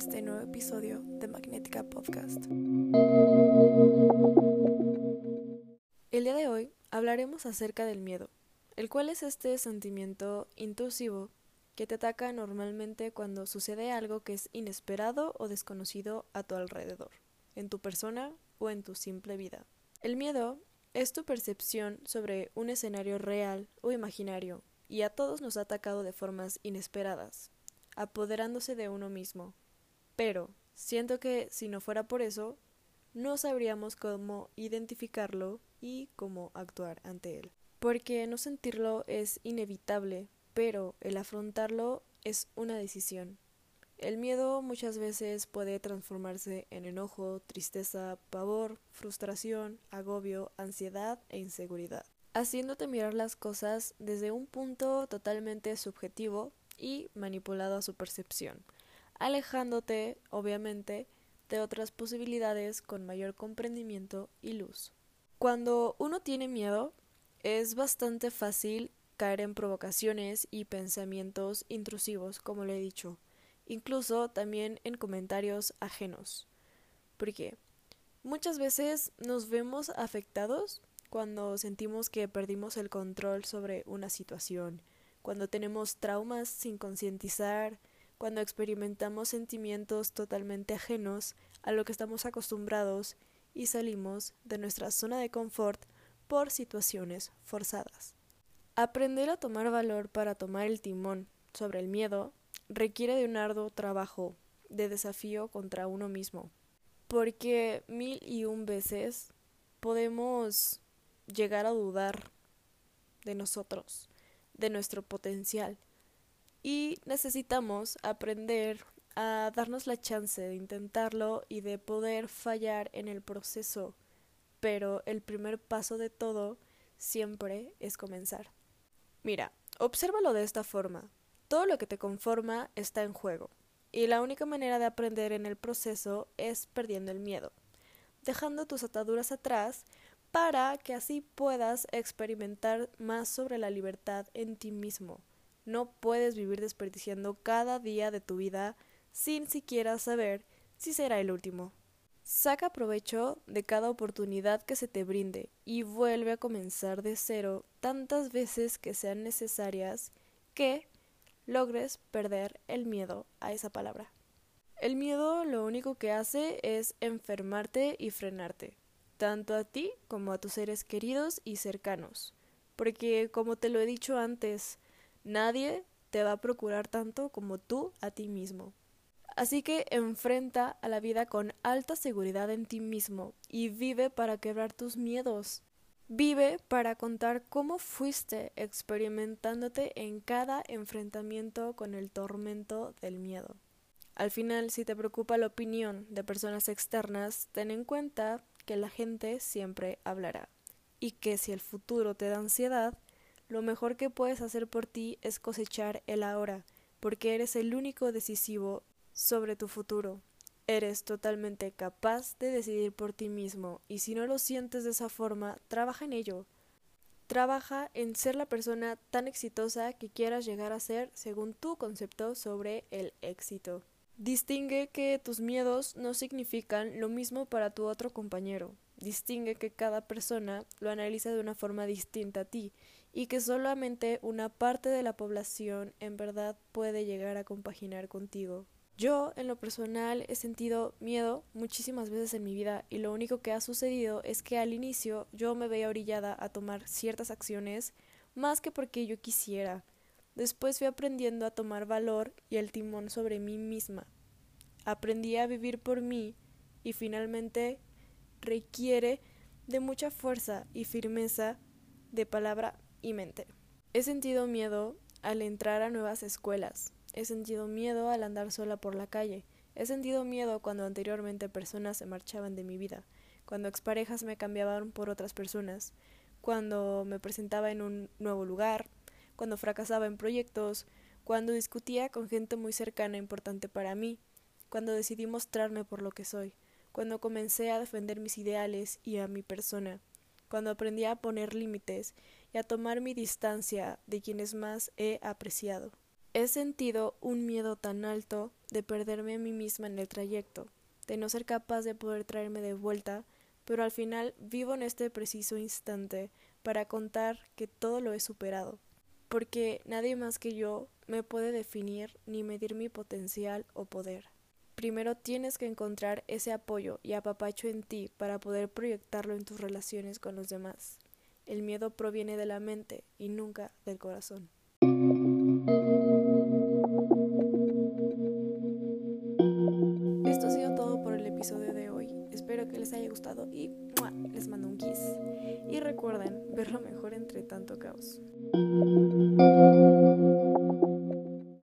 este nuevo episodio de Magnética Podcast. El día de hoy hablaremos acerca del miedo, el cual es este sentimiento intrusivo que te ataca normalmente cuando sucede algo que es inesperado o desconocido a tu alrededor, en tu persona o en tu simple vida. El miedo es tu percepción sobre un escenario real o imaginario y a todos nos ha atacado de formas inesperadas, apoderándose de uno mismo. Pero siento que si no fuera por eso, no sabríamos cómo identificarlo y cómo actuar ante él. Porque no sentirlo es inevitable, pero el afrontarlo es una decisión. El miedo muchas veces puede transformarse en enojo, tristeza, pavor, frustración, agobio, ansiedad e inseguridad, haciéndote mirar las cosas desde un punto totalmente subjetivo y manipulado a su percepción, alejándote, obviamente, de otras posibilidades con mayor comprendimiento y luz. Cuando uno tiene miedo, es bastante fácil caer en provocaciones y pensamientos intrusivos, como le he dicho, incluso también en comentarios ajenos. Porque muchas veces nos vemos afectados cuando sentimos que perdimos el control sobre una situación, cuando tenemos traumas sin concientizar, cuando experimentamos sentimientos totalmente ajenos a lo que estamos acostumbrados y salimos de nuestra zona de confort por situaciones forzadas. Aprender a tomar valor para tomar el timón sobre el miedo requiere de un arduo trabajo de desafío contra uno mismo, porque mil y un veces podemos llegar a dudar de nosotros, de nuestro potencial, y necesitamos aprender a darnos la chance de intentarlo y de poder fallar en el proceso, pero el primer paso de todo siempre es comenzar. Mira, obsérvalo de esta forma. Todo lo que te conforma está en juego, y la única manera de aprender en el proceso es perdiendo el miedo, dejando tus ataduras atrás para que así puedas experimentar más sobre la libertad en ti mismo. No puedes vivir desperdiciando cada día de tu vida sin siquiera saber si será el último. Saca provecho de cada oportunidad que se te brinde y vuelve a comenzar de cero tantas veces que sean necesarias que logres perder el miedo a esa palabra. El miedo lo único que hace es enfermarte y frenarte, tanto a ti como a tus seres queridos y cercanos, porque como te lo he dicho antes, nadie te va a procurar tanto como tú a ti mismo. Así que enfrenta a la vida con alta seguridad en ti mismo y vive para quebrar tus miedos. Vive para contar cómo fuiste experimentándote en cada enfrentamiento con el tormento del miedo. Al final, si te preocupa la opinión de personas externas, ten en cuenta que la gente siempre hablará y que si el futuro te da ansiedad, lo mejor que puedes hacer por ti es cosechar el ahora, porque eres el único decisivo sobre tu futuro. Eres totalmente capaz de decidir por ti mismo y si no lo sientes de esa forma, trabaja en ello. Trabaja en ser la persona tan exitosa que quieras llegar a ser según tu concepto sobre el éxito. Distingue que tus miedos no significan lo mismo para tu otro compañero. Distingue que cada persona lo analiza de una forma distinta a ti y que solamente una parte de la población en verdad puede llegar a compaginar contigo. Yo, en lo personal, he sentido miedo muchísimas veces en mi vida y lo único que ha sucedido es que al inicio yo me veía orillada a tomar ciertas acciones más que porque yo quisiera. Después fui aprendiendo a tomar valor y el timón sobre mí misma. Aprendí a vivir por mí y finalmente requiere de mucha fuerza y firmeza de palabra y mente. He sentido miedo al entrar a nuevas escuelas, He sentido miedo al andar sola por la calle. He sentido miedo cuando anteriormente personas se marchaban de mi vida, cuando exparejas me cambiaban por otras personas, cuando me presentaba en un nuevo lugar, cuando fracasaba en proyectos, cuando discutía con gente muy cercana e importante para mí, cuando decidí mostrarme por lo que soy, cuando comencé a defender mis ideales y a mi persona, cuando aprendí a poner límites y a tomar mi distancia de quienes más he apreciado. He sentido un miedo tan alto de perderme a mí misma en el trayecto, de no ser capaz de poder traerme de vuelta, pero al final vivo en este preciso instante para contar que todo lo he superado, porque nadie más que yo me puede definir ni medir mi potencial o poder. Primero tienes que encontrar ese apoyo y apapacho en ti para poder proyectarlo en tus relaciones con los demás. El miedo proviene de la mente y nunca del corazón. Esto ha sido todo por el episodio de hoy. Espero que les haya gustado y les mando un kiss. Y recuerden ver lo mejor entre tanto caos.